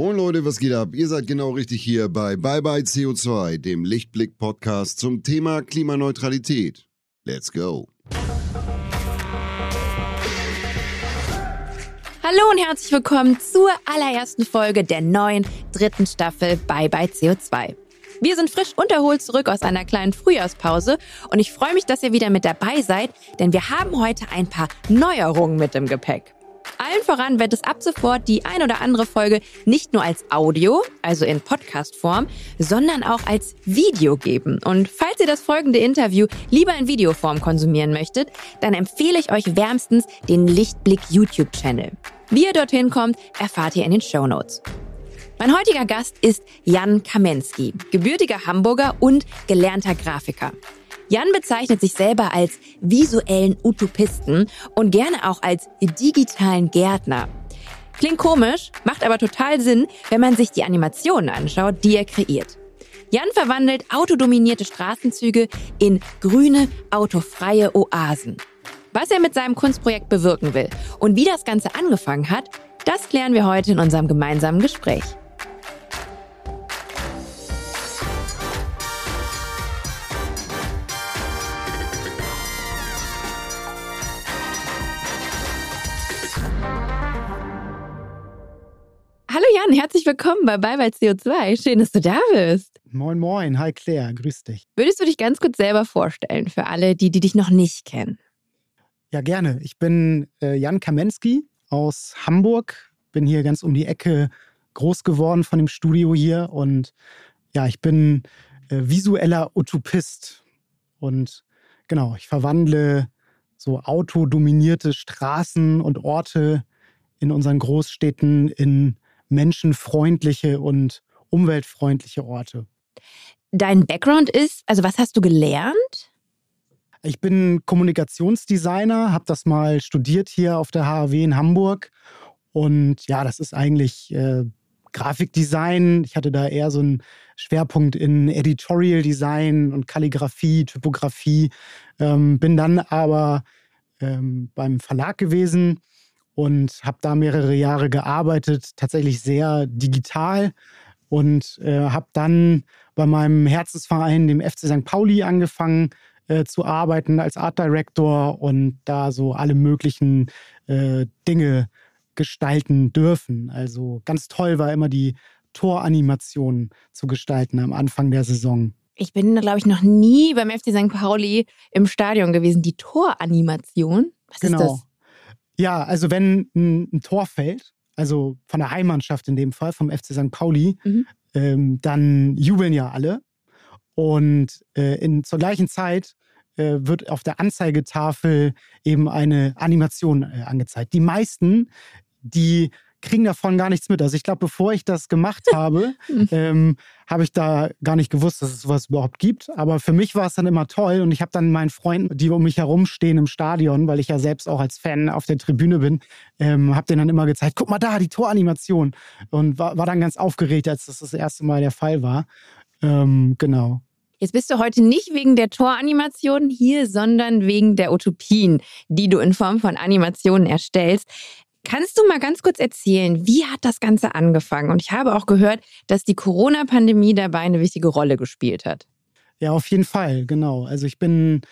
Moin Leute, was geht ab? Ihr seid genau richtig hier bei Bye Bye CO2, dem Lichtblick-Podcast zum Thema Klimaneutralität. Let's go! Hallo und herzlich willkommen zur allerersten Folge der neuen dritten Staffel Bye Bye CO2. Wir sind frisch und erholt zurück aus einer kleinen Frühjahrspause und ich freue mich, dass ihr wieder mit dabei seid, denn wir haben heute ein paar Neuerungen mit im Gepäck. Allen voran wird es ab sofort die ein oder andere Folge nicht nur als Audio, also in Podcast-Form, sondern auch als Video geben. Und falls ihr das folgende Interview lieber in Videoform konsumieren möchtet, dann empfehle ich euch wärmstens den Lichtblick YouTube-Channel. Wie ihr dorthin kommt, erfahrt ihr in den Show Notes. Mein heutiger Gast ist Jan Kamensky, gebürtiger Hamburger und gelernter Grafiker. Jan bezeichnet sich selber als visuellen Utopisten und gerne auch als digitalen Gärtner. Klingt komisch, macht aber total Sinn, wenn man sich die Animationen anschaut, die er kreiert. Jan verwandelt autodominierte Straßenzüge in grüne, autofreie Oasen. Was er mit seinem Kunstprojekt bewirken will und wie das Ganze angefangen hat, das klären wir heute in unserem gemeinsamen Gespräch. Jan, herzlich willkommen bei Bye Bye CO2. Schön, dass du da bist. Moin, moin. Hi Claire, grüß dich. Würdest du dich ganz kurz selber vorstellen für alle, die, die dich noch nicht kennen? Ja, gerne. Ich bin äh, Jan Kamensky aus Hamburg. Bin hier ganz um die Ecke groß geworden von dem Studio hier. Und ja, ich bin äh, visueller Utopist. Und genau, ich verwandle so autodominierte Straßen und Orte in unseren Großstädten in menschenfreundliche und umweltfreundliche Orte. Dein Background ist, also was hast du gelernt? Ich bin Kommunikationsdesigner, habe das mal studiert hier auf der HAW in Hamburg. Und ja, das ist eigentlich äh, Grafikdesign. Ich hatte da eher so einen Schwerpunkt in Editorial Design und Kalligrafie, Typografie. Ähm, bin dann aber ähm, beim Verlag gewesen und habe da mehrere Jahre gearbeitet, tatsächlich sehr digital und äh, habe dann bei meinem Herzensverein, dem FC St. Pauli, angefangen äh, zu arbeiten als Art Director und da so alle möglichen äh, Dinge gestalten dürfen. Also ganz toll war immer die Toranimation zu gestalten am Anfang der Saison. Ich bin, glaube ich, noch nie beim FC St. Pauli im Stadion gewesen. Die Toranimation? Was genau. ist das? Ja, also wenn ein, ein, Tor fällt, also von der Heimmannschaft in dem Fall, vom FC St. Pauli, mhm. ähm, dann jubeln ja alle. Und äh, in, zur gleichen Zeit äh, wird auf der Anzeigetafel eben eine Animation äh, angezeigt. Die meisten, die kriegen davon gar nichts mit. Also ich glaube, bevor ich das gemacht habe, ähm, habe ich da gar nicht gewusst, dass es sowas überhaupt gibt. Aber für mich war es dann immer toll und ich habe dann meinen Freunden, die um mich herum stehen im Stadion, weil ich ja selbst auch als Fan auf der Tribüne bin, ähm, habe denen dann immer gezeigt, guck mal da, die Toranimation. Und war, war dann ganz aufgeregt, als das das erste Mal der Fall war. Ähm, genau. Jetzt bist du heute nicht wegen der Toranimation hier, sondern wegen der Utopien, die du in Form von Animationen erstellst. Kannst du mal ganz kurz erzählen, wie hat das Ganze angefangen? Und ich habe auch gehört, dass die Corona-Pandemie dabei eine wichtige Rolle gespielt hat. Ja, auf jeden Fall, genau. Also ich bin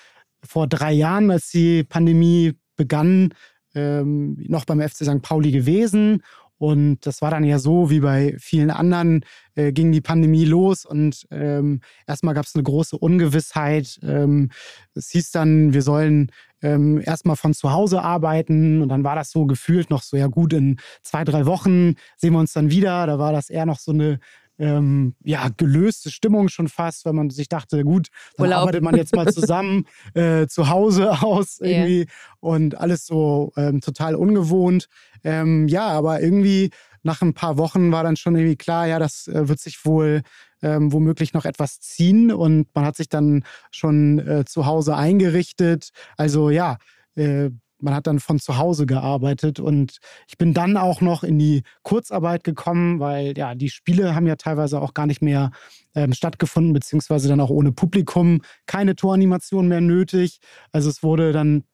vor drei Jahren, als die Pandemie begann, ähm, noch beim FC St. Pauli gewesen und das war dann ja so, wie bei vielen anderen, äh, ging die Pandemie los und ähm, erstmal gab es eine große Ungewissheit. Ähm, es hieß dann, wir sollen ähm, erstmal von zu Hause arbeiten und dann war das so gefühlt noch so, ja gut, in zwei, drei Wochen sehen wir uns dann wieder. Da war das eher noch so eine ähm, ja, gelöste Stimmung schon fast, weil man sich dachte, gut, dann Urlaub. arbeitet man jetzt mal zusammen äh, zu Hause aus irgendwie yeah. und alles so ähm, total ungewohnt. Ähm, ja, aber irgendwie nach ein paar Wochen war dann schon irgendwie klar, ja, das äh, wird sich wohl ähm, womöglich noch etwas ziehen und man hat sich dann schon äh, zu Hause eingerichtet. Also ja, äh, man hat dann von zu Hause gearbeitet und ich bin dann auch noch in die Kurzarbeit gekommen, weil ja, die Spiele haben ja teilweise auch gar nicht mehr ähm, stattgefunden, beziehungsweise dann auch ohne Publikum keine Toranimation mehr nötig. Also es wurde dann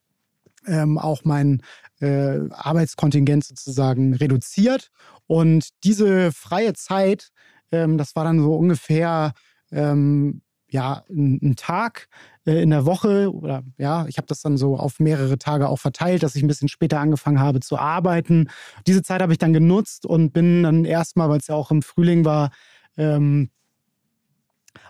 ähm, auch mein äh, Arbeitskontingent sozusagen reduziert Und diese freie Zeit, ähm, das war dann so ungefähr ähm, ja, ein, ein Tag äh, in der Woche oder ja, ich habe das dann so auf mehrere Tage auch verteilt, dass ich ein bisschen später angefangen habe zu arbeiten. Diese Zeit habe ich dann genutzt und bin dann erstmal, weil es ja auch im Frühling war, ähm,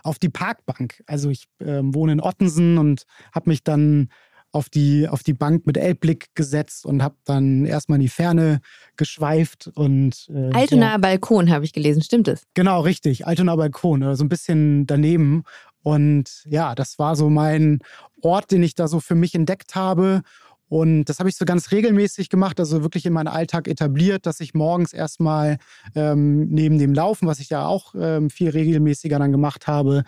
auf die Parkbank. Also ich äh, wohne in Ottensen und habe mich dann auf die, auf die Bank mit Elbblick gesetzt und habe dann erstmal in die Ferne geschweift und äh, Altonaer ja. Balkon habe ich gelesen, stimmt es? Genau, richtig, Altonaer Balkon, so also ein bisschen daneben und ja, das war so mein Ort, den ich da so für mich entdeckt habe und das habe ich so ganz regelmäßig gemacht, also wirklich in meinen Alltag etabliert, dass ich morgens erstmal ähm, neben dem Laufen, was ich ja auch ähm, viel regelmäßiger dann gemacht habe,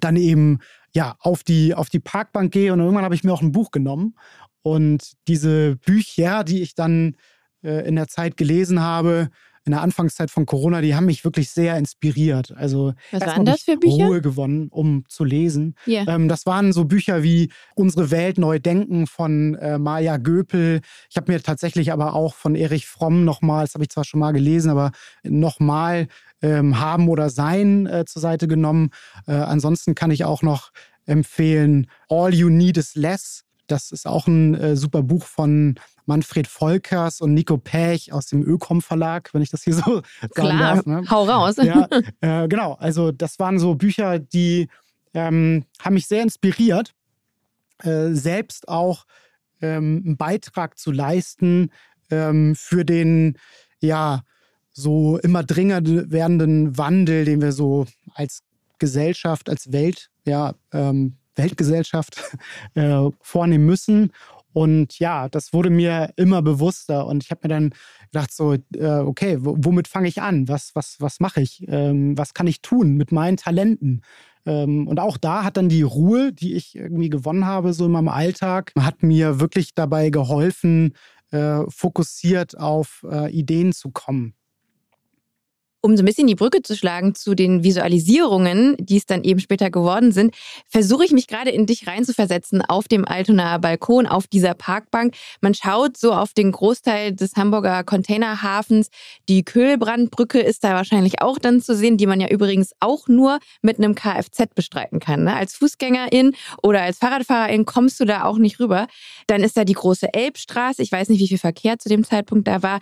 dann eben ja auf die, auf die Parkbank gehe. Und irgendwann habe ich mir auch ein Buch genommen. Und diese Bücher, die ich dann äh, in der Zeit gelesen habe, in der Anfangszeit von Corona, die haben mich wirklich sehr inspiriert. Also was waren das für Bücher? Ruhe gewonnen, um zu lesen. Yeah. Ähm, das waren so Bücher wie Unsere Welt neu denken von äh, Maja Göpel. Ich habe mir tatsächlich aber auch von Erich Fromm nochmal, das habe ich zwar schon mal gelesen, aber nochmal ähm, haben oder sein äh, zur Seite genommen. Äh, ansonsten kann ich auch noch empfehlen All You Need Is Less. Das ist auch ein äh, super Buch von Manfred Volkers und Nico Pech aus dem Ökom Verlag, wenn ich das hier so Klar, sagen darf. Ne? hau raus. Ja, äh, genau. Also das waren so Bücher, die ähm, haben mich sehr inspiriert, äh, selbst auch ähm, einen Beitrag zu leisten ähm, für den, ja, so immer dringender werdenden Wandel, den wir so als Gesellschaft, als Welt, ja, ähm, Weltgesellschaft äh, vornehmen müssen. Und ja, das wurde mir immer bewusster. Und ich habe mir dann gedacht, so, äh, okay, womit fange ich an? Was, was, was mache ich? Ähm, was kann ich tun mit meinen Talenten? Ähm, und auch da hat dann die Ruhe, die ich irgendwie gewonnen habe, so in meinem Alltag, hat mir wirklich dabei geholfen, äh, fokussiert auf äh, Ideen zu kommen um so ein bisschen die Brücke zu schlagen zu den Visualisierungen, die es dann eben später geworden sind, versuche ich mich gerade in dich reinzuversetzen auf dem Altonaer Balkon, auf dieser Parkbank. Man schaut so auf den Großteil des Hamburger Containerhafens. Die Köhlbrandbrücke ist da wahrscheinlich auch dann zu sehen, die man ja übrigens auch nur mit einem Kfz bestreiten kann. Ne? Als Fußgängerin oder als Fahrradfahrerin kommst du da auch nicht rüber. Dann ist da die große Elbstraße. Ich weiß nicht, wie viel Verkehr zu dem Zeitpunkt da war.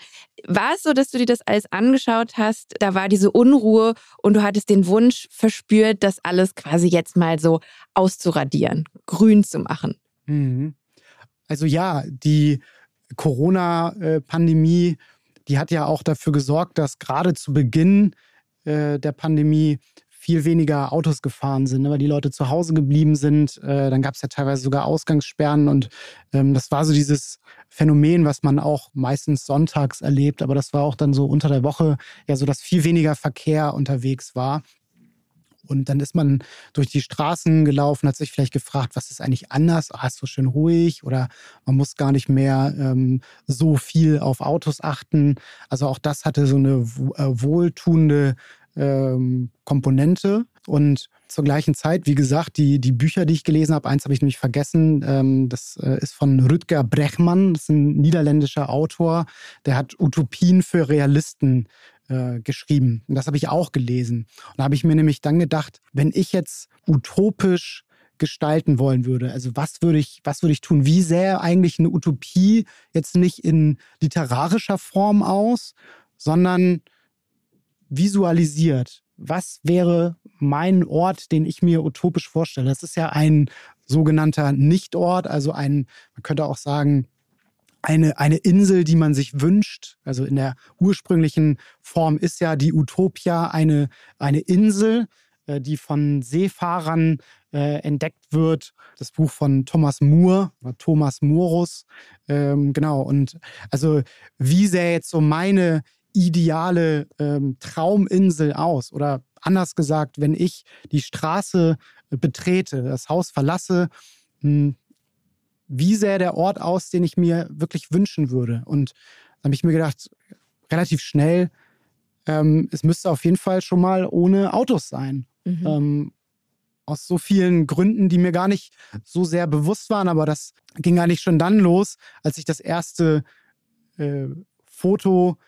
War es so, dass du dir das alles angeschaut hast? Da war diese Unruhe und du hattest den Wunsch verspürt, das alles quasi jetzt mal so auszuradieren, grün zu machen. Mhm. Also ja, die Corona-Pandemie, die hat ja auch dafür gesorgt, dass gerade zu Beginn äh, der Pandemie viel weniger Autos gefahren sind, ne, weil die Leute zu Hause geblieben sind. Äh, dann gab es ja teilweise sogar Ausgangssperren und ähm, das war so dieses Phänomen, was man auch meistens sonntags erlebt, aber das war auch dann so unter der Woche ja so, dass viel weniger Verkehr unterwegs war. Und dann ist man durch die Straßen gelaufen, hat sich vielleicht gefragt, was ist eigentlich anders? Ah, ist so schön ruhig oder man muss gar nicht mehr ähm, so viel auf Autos achten. Also auch das hatte so eine äh, wohltuende ähm, Komponente. Und zur gleichen Zeit, wie gesagt, die, die Bücher, die ich gelesen habe, eins habe ich nämlich vergessen, ähm, das äh, ist von Rüdger Brechmann, das ist ein niederländischer Autor, der hat Utopien für Realisten äh, geschrieben. Und das habe ich auch gelesen. Und da habe ich mir nämlich dann gedacht, wenn ich jetzt utopisch gestalten wollen würde. Also was würde ich, was würde ich tun? Wie sähe eigentlich eine Utopie jetzt nicht in literarischer Form aus, sondern visualisiert, was wäre mein Ort, den ich mir utopisch vorstelle? Das ist ja ein sogenannter Nichtort, also ein, man könnte auch sagen, eine, eine Insel, die man sich wünscht. Also in der ursprünglichen Form ist ja die Utopia eine, eine Insel, äh, die von Seefahrern äh, entdeckt wird. Das Buch von Thomas Moore, Thomas Morus. Ähm, genau. Und also, wie sähe jetzt so meine ideale ähm, Trauminsel aus? Oder anders gesagt, wenn ich die Straße äh, betrete, das Haus verlasse, mh, hm, wie sähe der Ort aus, den ich mir wirklich wünschen würde? Und da habe ich mir gedacht, relativ schnell, ähm, es müsste auf jeden Fall schon mal ohne Autos sein. Mhm. Ähm, aus so vielen Gründen, die mir gar nicht so sehr bewusst waren, aber das ging eigentlich schon dann los, als ich das erste äh, Foto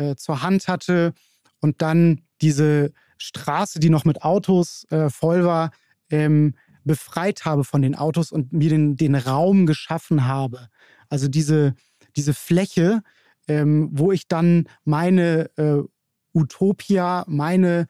äh, zur Hand hatte und dann diese Straße, die noch mit Autos äh, voll war, ähm, befreit habe von den Autos und mir den, den Raum geschaffen habe. Also diese, diese Fläche, ähm, wo ich dann meine äh, Utopia, meine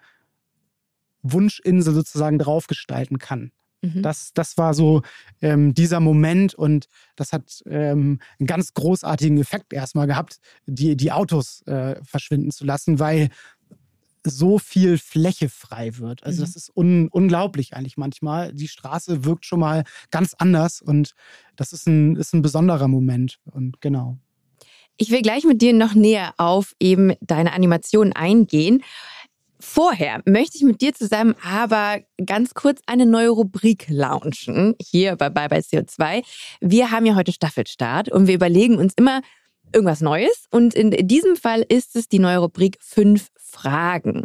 Wunschinsel sozusagen draufgestalten kann. Mhm. Das, das war so ähm, dieser Moment und das hat ähm, einen ganz großartigen Effekt erstmal gehabt, die, die Autos äh, verschwinden zu lassen, weil so viel Fläche frei wird. Also mhm. das ist un unglaublich eigentlich manchmal. Die Straße wirkt schon mal ganz anders und das ist ein, ist ein besonderer Moment. Und genau. Ich will gleich mit dir noch näher auf eben deine Animation eingehen. Vorher möchte ich mit dir zusammen aber ganz kurz eine neue Rubrik launchen, hier bei Bye Bye CO2. Wir haben ja heute Staffelstart und wir überlegen uns immer irgendwas Neues. Und in diesem Fall ist es die neue Rubrik Fünf Fragen.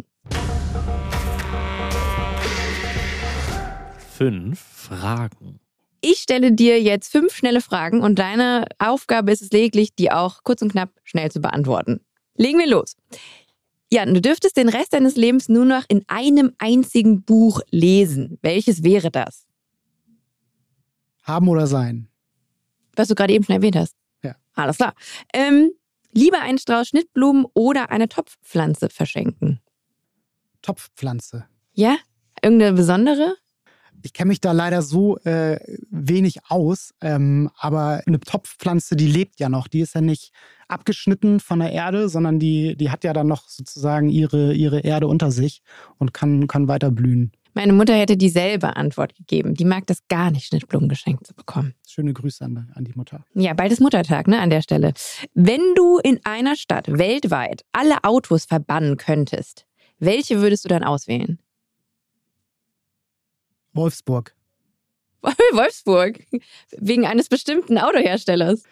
Fünf Fragen. Ich stelle dir jetzt fünf schnelle Fragen und deine Aufgabe ist es lediglich, die auch kurz und knapp schnell zu beantworten. Legen wir los. Jan, du dürftest den Rest deines Lebens nur noch in einem einzigen Buch lesen. Welches wäre das? Haben oder sein. Was du gerade eben schon erwähnt hast. Ja. Alles klar. Ähm, lieber einen Strauß Schnittblumen oder eine Topfpflanze verschenken? Topfpflanze. Ja? Irgendeine besondere? Ich kenne mich da leider so äh, wenig aus, ähm, aber eine Topfpflanze, die lebt ja noch. Die ist ja nicht abgeschnitten von der Erde, sondern die, die hat ja dann noch sozusagen ihre, ihre Erde unter sich und kann, kann weiter blühen. Meine Mutter hätte dieselbe Antwort gegeben. Die mag das gar nicht, Schnittblumen geschenkt zu bekommen. Schöne Grüße an, an die Mutter. Ja, bald ist Muttertag, ne, an der Stelle. Wenn du in einer Stadt weltweit alle Autos verbannen könntest, welche würdest du dann auswählen? Wolfsburg. Wolfsburg? Wegen eines bestimmten Autoherstellers?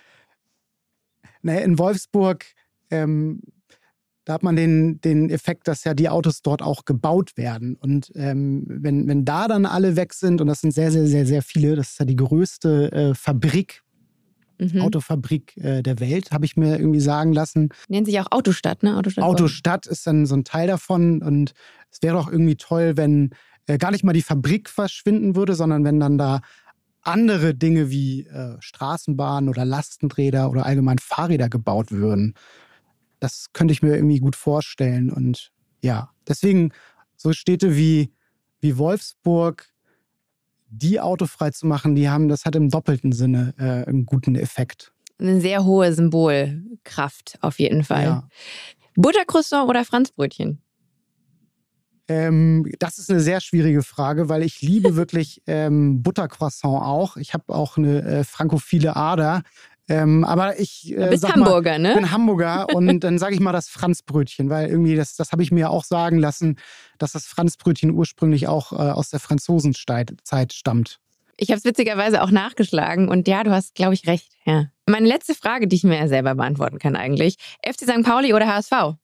Naja, in Wolfsburg, ähm, da hat man den, den Effekt, dass ja die Autos dort auch gebaut werden. Und ähm, wenn, wenn da dann alle weg sind, und das sind sehr, sehr, sehr, sehr viele, das ist ja die größte äh, Fabrik, mhm. Autofabrik äh, der Welt, habe ich mir irgendwie sagen lassen. Nennt sich auch Autostadt, ne? Autostadt, Autostadt ist dann so ein Teil davon. Und es wäre doch irgendwie toll, wenn äh, gar nicht mal die Fabrik verschwinden würde, sondern wenn dann da andere Dinge wie äh, Straßenbahnen oder Lastenräder oder allgemein Fahrräder gebaut würden. Das könnte ich mir irgendwie gut vorstellen. Und ja, deswegen so Städte wie, wie Wolfsburg, die autofrei zu machen, die haben, das hat im doppelten Sinne äh, einen guten Effekt. Eine sehr hohe Symbolkraft auf jeden Fall. Ja. Buttercroissant oder Franzbrötchen? Ähm, das ist eine sehr schwierige Frage, weil ich liebe wirklich ähm, Buttercroissant auch. Ich habe auch eine äh, frankophile Ader. Ähm, aber ich äh, bist Hamburger, mal, ne? bin Hamburger und dann sage ich mal das Franzbrötchen, weil irgendwie das, das habe ich mir auch sagen lassen, dass das Franzbrötchen ursprünglich auch äh, aus der Franzosenzeit stammt. Ich habe es witzigerweise auch nachgeschlagen und ja, du hast, glaube ich, recht. Ja. Meine letzte Frage, die ich mir selber beantworten kann eigentlich: FC St. Pauli oder HSV?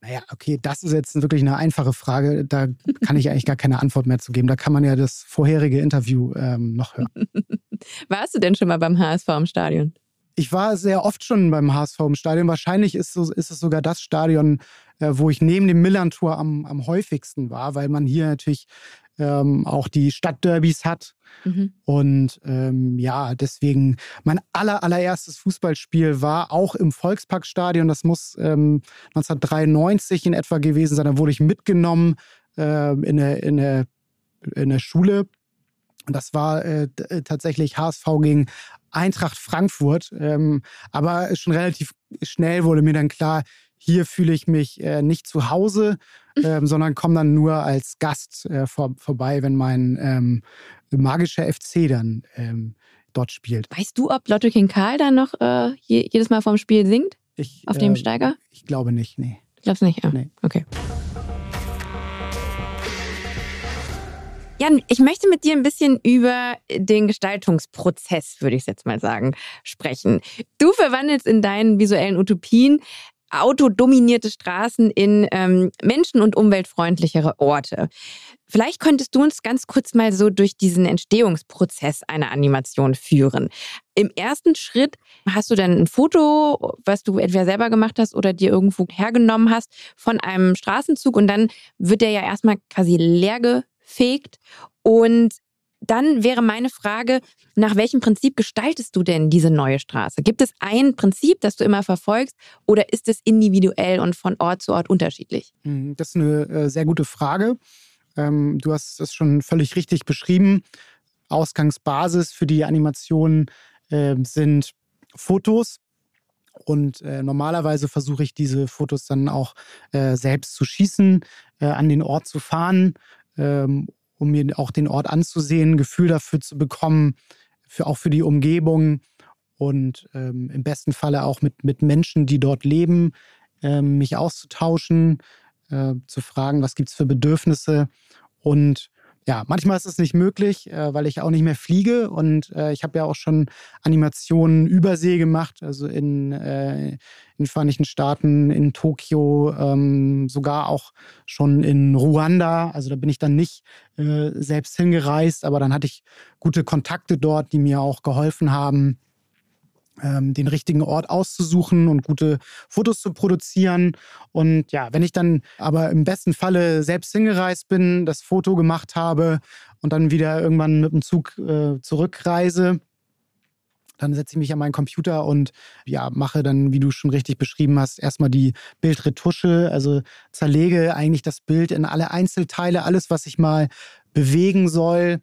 Naja, okay, das ist jetzt wirklich eine einfache Frage. Da kann ich eigentlich gar keine Antwort mehr zu geben. Da kann man ja das vorherige Interview ähm, noch hören. Warst du denn schon mal beim HSV im Stadion? Ich war sehr oft schon beim HSV im Stadion. Wahrscheinlich ist, so, ist es sogar das Stadion, äh, wo ich neben dem Millantor am, am häufigsten war, weil man hier natürlich ähm, auch die Stadtderbys hat. Mhm. Und ähm, ja, deswegen mein aller, allererstes Fußballspiel war auch im Volksparkstadion. Das muss ähm, 1993 in etwa gewesen sein. Da wurde ich mitgenommen äh, in, der, in, der, in der Schule. Und das war äh, äh tatsächlich HSV gegen Eintracht Frankfurt. Ähm, aber schon relativ schnell wurde mir dann klar, hier fühle ich mich äh, nicht zu Hause, ähm, sondern komme dann nur als Gast äh, vor, vorbei, wenn mein ähm, magischer FC dann ähm, dort spielt. Weißt du, ob Lotto King Karl dann noch äh, jedes Mal vorm Spiel singt? Ich, auf dem äh, Steiger? Ich glaube nicht, nee. Glaubst du nicht? Ja. Nee. Okay. Jan, ich möchte mit dir ein bisschen über den Gestaltungsprozess, würde ich jetzt mal sagen, sprechen. Du verwandelst in deinen visuellen Utopien autodominierte Straßen in ähm, menschen- und umweltfreundlichere Orte. Vielleicht könntest du uns ganz kurz mal so durch diesen Entstehungsprozess einer Animation führen. Im ersten Schritt hast du dann ein Foto, was du entweder selber gemacht hast oder dir irgendwo hergenommen hast von einem Straßenzug und dann wird der ja erstmal quasi leer gefegt und dann wäre meine Frage, nach welchem Prinzip gestaltest du denn diese neue Straße? Gibt es ein Prinzip, das du immer verfolgst oder ist es individuell und von Ort zu Ort unterschiedlich? Hm, das ist eine äh, sehr gute Frage. Ähm, du hast es schon völlig richtig beschrieben. Ausgangsbasis für die Animation äh, sind Fotos. Und äh, normalerweise versuche ich diese Fotos dann auch äh, selbst zu schießen, an den Ort zu fahren ähm, um mir auch den Ort anzusehen, Gefühl dafür zu bekommen, für, auch für die Umgebung und ähm, im besten Falle auch mit, mit Menschen, die dort leben, ähm, mich auszutauschen, äh, zu fragen, was gibt es für Bedürfnisse und ja, manchmal ist es nicht möglich, äh, weil ich auch nicht mehr fliege und äh, ich habe ja auch schon Animationen übersee gemacht, also in, äh, in den Vereinigten Staaten, in Tokio, ähm, sogar auch schon in Ruanda. Also da bin ich dann nicht äh, selbst hingereist, aber dann hatte ich gute Kontakte dort, die mir auch geholfen haben, ähm, den richtigen Ort auszusuchen und gute Fotos zu produzieren. Und ja, wenn ich dann aber im besten Falle selbst hingereist bin, das Foto gemacht habe und dann wieder irgendwann mit dem Zug äh, zurückreise, dann setze ich mich an meinen Computer und ja, mache dann, wie du schon richtig beschrieben hast, erstmal die Bildretusche, also zerlege eigentlich das Bild in alle Einzelteile, alles, was ich mal bewegen soll,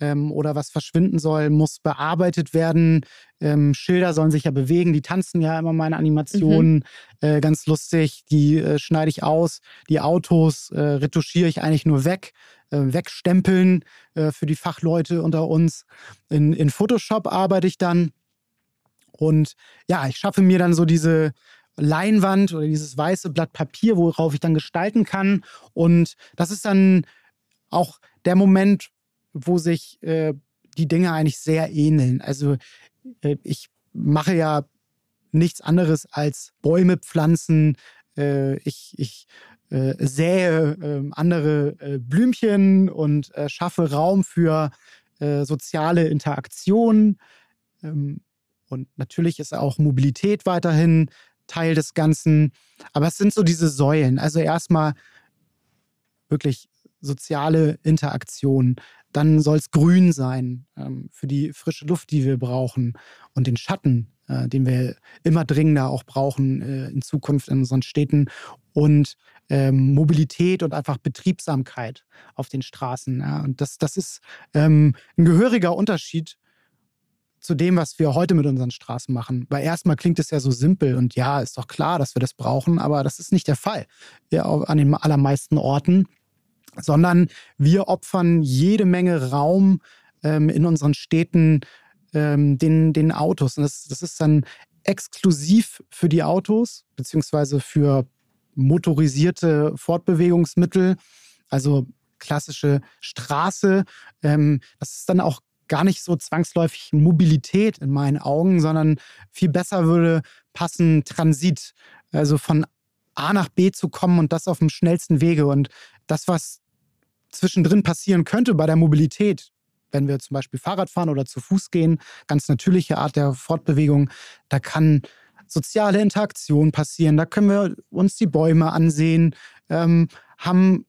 ähm, oder was verschwinden soll, muss bearbeitet werden. Ähm, Schilder sollen sich ja bewegen, die tanzen ja immer meine Animationen. Mhm. Äh, ganz lustig, die äh, schneide ich aus. Die Autos äh, retuschiere ich eigentlich nur weg, äh, wegstempeln äh, für die Fachleute unter uns. In, in Photoshop arbeite ich dann. Und ja, ich schaffe mir dann so diese Leinwand oder dieses weiße Blatt Papier, worauf ich dann gestalten kann. Und das ist dann auch der Moment, wo sich äh, die Dinge eigentlich sehr ähneln. Also äh, ich mache ja nichts anderes als Bäume pflanzen. Äh, ich ich äh, sähe ähm, andere äh, Blümchen und äh, schaffe Raum für soziale Interaktion. Ähm, und natürlich ist auch Mobilität weiterhin Teil des Ganzen. Aber es sind so diese Säulen. Also erstmal wirklich soziale Interaktion. Dann soll es grün sein ähm, für die frische Luft, die wir brauchen und den Schatten, äh, den wir immer dringender auch brauchen äh, in Zukunft in unseren Städten und ähm, Mobilität und einfach Betriebsamkeit auf den Straßen. Ja. Und das, das ist ähm, ein gehöriger Unterschied zu dem, was wir heute mit unseren Straßen machen. Weil erstmal klingt es ja so simpel und ja, ist doch klar, dass wir das brauchen, aber das ist nicht der Fall. Ja, an den allermeisten Orten sondern wir opfern jede Menge Raum ähm, in unseren Städten ähm, den, den Autos. Und das, das ist dann exklusiv für die Autos, beziehungsweise für motorisierte Fortbewegungsmittel, also klassische Straße. Ähm, das ist dann auch gar nicht so zwangsläufig Mobilität in meinen Augen, sondern viel besser würde passen Transit. Also von A nach B zu kommen und das auf dem schnellsten Wege. Und das, was zwischendrin passieren könnte bei der Mobilität, wenn wir zum Beispiel Fahrrad fahren oder zu Fuß gehen, ganz natürliche Art der Fortbewegung, da kann soziale Interaktion passieren, da können wir uns die Bäume ansehen, ähm, haben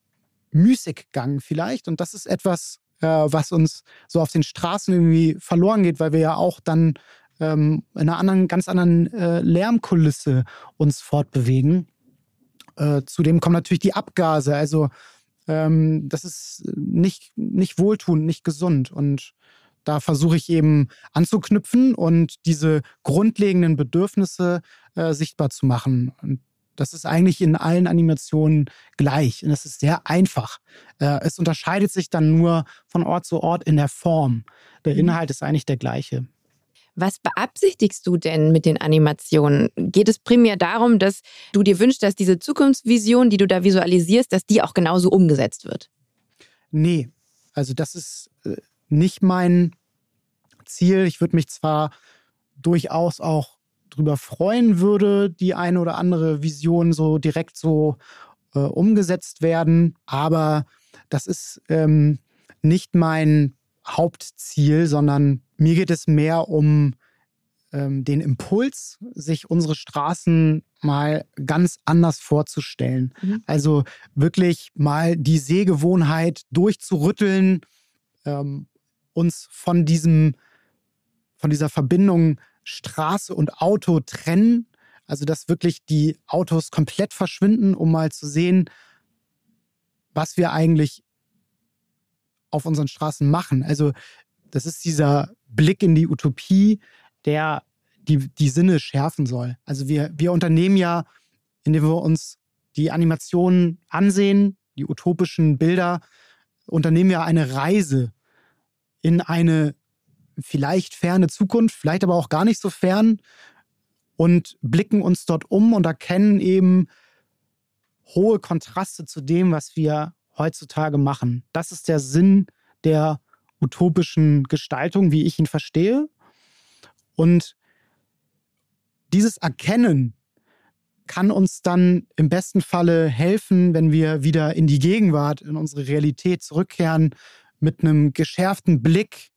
Müßiggang vielleicht. Und das ist etwas, äh, was uns so auf den Straßen irgendwie verloren geht, weil wir ja auch dann ähm, in einer anderen, ganz anderen äh, Lärmkulisse uns fortbewegen. Äh, zudem kommen natürlich die Abgase. Also ähm, das ist nicht, nicht wohltuend, nicht gesund. Und da versuche ich eben anzuknüpfen und diese grundlegenden Bedürfnisse äh, sichtbar zu machen. Und das ist eigentlich in allen Animationen gleich. Und das ist sehr einfach. Äh, es unterscheidet sich dann nur von Ort zu Ort in der Form. Der mhm. Inhalt ist eigentlich der gleiche. Was beabsichtigst du denn mit den Animationen? Geht es primär darum, dass du dir wünschst, dass diese Zukunftsvision, die du da visualisierst, dass die auch genauso umgesetzt wird? Nee, also das ist äh, nicht mein Ziel. Ich würde mich zwar durchaus auch drüber freuen würde, die eine oder andere Vision so direkt so äh, umgesetzt werden. Aber das ist ähm, nicht mein Hauptziel, sondern mir geht es mehr um ähm, den Impuls, sich unsere Straßen mal ganz anders vorzustellen. Mhm. Also wirklich mal die Sehgewohnheit durchzurütteln, ähm, uns von diesem, von dieser Verbindung Straße und Auto trennen. Also dass wirklich die Autos komplett verschwinden, um mal zu sehen, was wir eigentlich auf unseren Straßen machen. Also das ist dieser Blick in die Utopie, der die, die Sinne schärfen soll. Also wir, wir unternehmen ja, indem wir uns die Animationen ansehen, die utopischen Bilder, unternehmen ja eine Reise in eine vielleicht ferne Zukunft, vielleicht aber auch gar nicht so fern und blicken uns dort um und erkennen eben hohe Kontraste zu dem, was wir heutzutage machen. Das ist der Sinn der utopischen Gestaltung, wie ich ihn verstehe. Und dieses Erkennen kann uns dann im besten Falle helfen, wenn wir wieder in die Gegenwart, in unsere Realität zurückkehren, mit einem geschärften Blick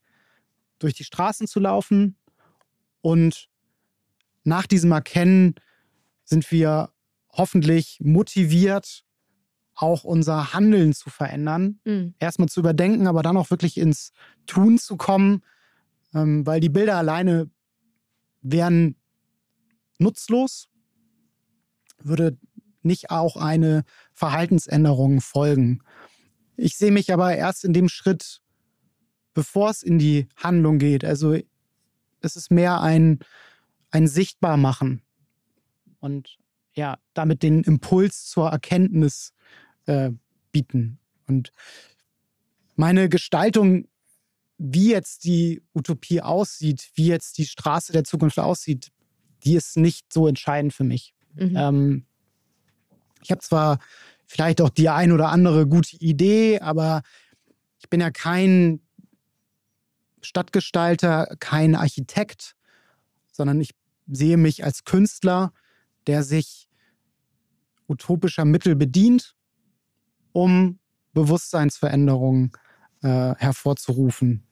durch die Straßen zu laufen. Und nach diesem Erkennen sind wir hoffentlich motiviert, auch unser Handeln zu verändern. Mhm. Erstmal zu überdenken, aber dann auch wirklich ins Tun zu kommen, ähm, weil die Bilder alleine wären nutzlos, würde nicht auch eine Verhaltensänderung folgen. Ich sehe mich aber erst in dem Schritt, bevor es in die Handlung geht. Also es ist mehr ein, ein Sichtbarmachen und ja, damit den Impuls zur Erkenntnis äh, bieten. Und meine Gestaltung, wie jetzt die Utopie aussieht, wie jetzt die Straße der Zukunft aussieht, die ist nicht so entscheidend für mich. Mhm. Ähm, ich habe zwar vielleicht auch die ein oder andere gute Idee, aber ich bin ja kein Stadtgestalter, kein Architekt, sondern ich sehe mich als Künstler, der sich utopischer Mittel bedient, um Bewusstseinsveränderungen äh, hervorzurufen.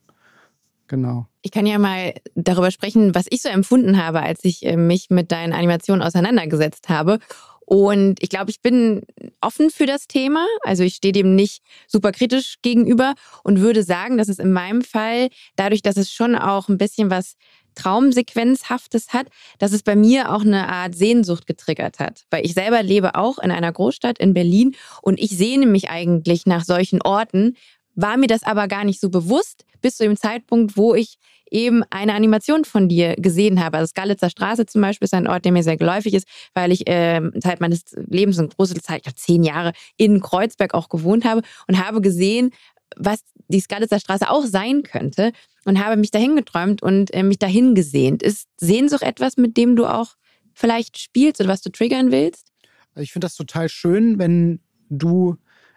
Genau. Ich kann ja mal darüber sprechen, was ich so empfunden habe, als ich äh, mich mit deinen Animationen auseinandergesetzt habe. Und ich glaube, ich bin offen für das Thema. Also ich stehe dem nicht super kritisch gegenüber und würde sagen, dass es in meinem Fall, dadurch, dass es schon auch ein bisschen was Traumsequenzhaftes hat, dass es bei mir auch eine Art Sehnsucht getriggert hat. Weil ich selber lebe auch in einer Großstadt in Berlin und ich sehne mich eigentlich nach solchen Orten, war mir das aber gar nicht so bewusst, bis zu dem Zeitpunkt, wo ich eben eine Animation von dir gesehen habe. Also Skalitzer Straße zum Beispiel ist ein Ort, der mir sehr geläufig ist, weil ich äh, Zeit meines Lebens, eine große Zeit, ich glaube zehn Jahre, in Kreuzberg auch gewohnt habe und habe gesehen, was die Skalitzer Straße auch sein könnte und habe mich dahin geträumt und äh, mich dahin gesehnt. Ist Sehnsucht etwas, mit dem du auch vielleicht spielst oder was du triggern willst? Ich finde das total schön, wenn du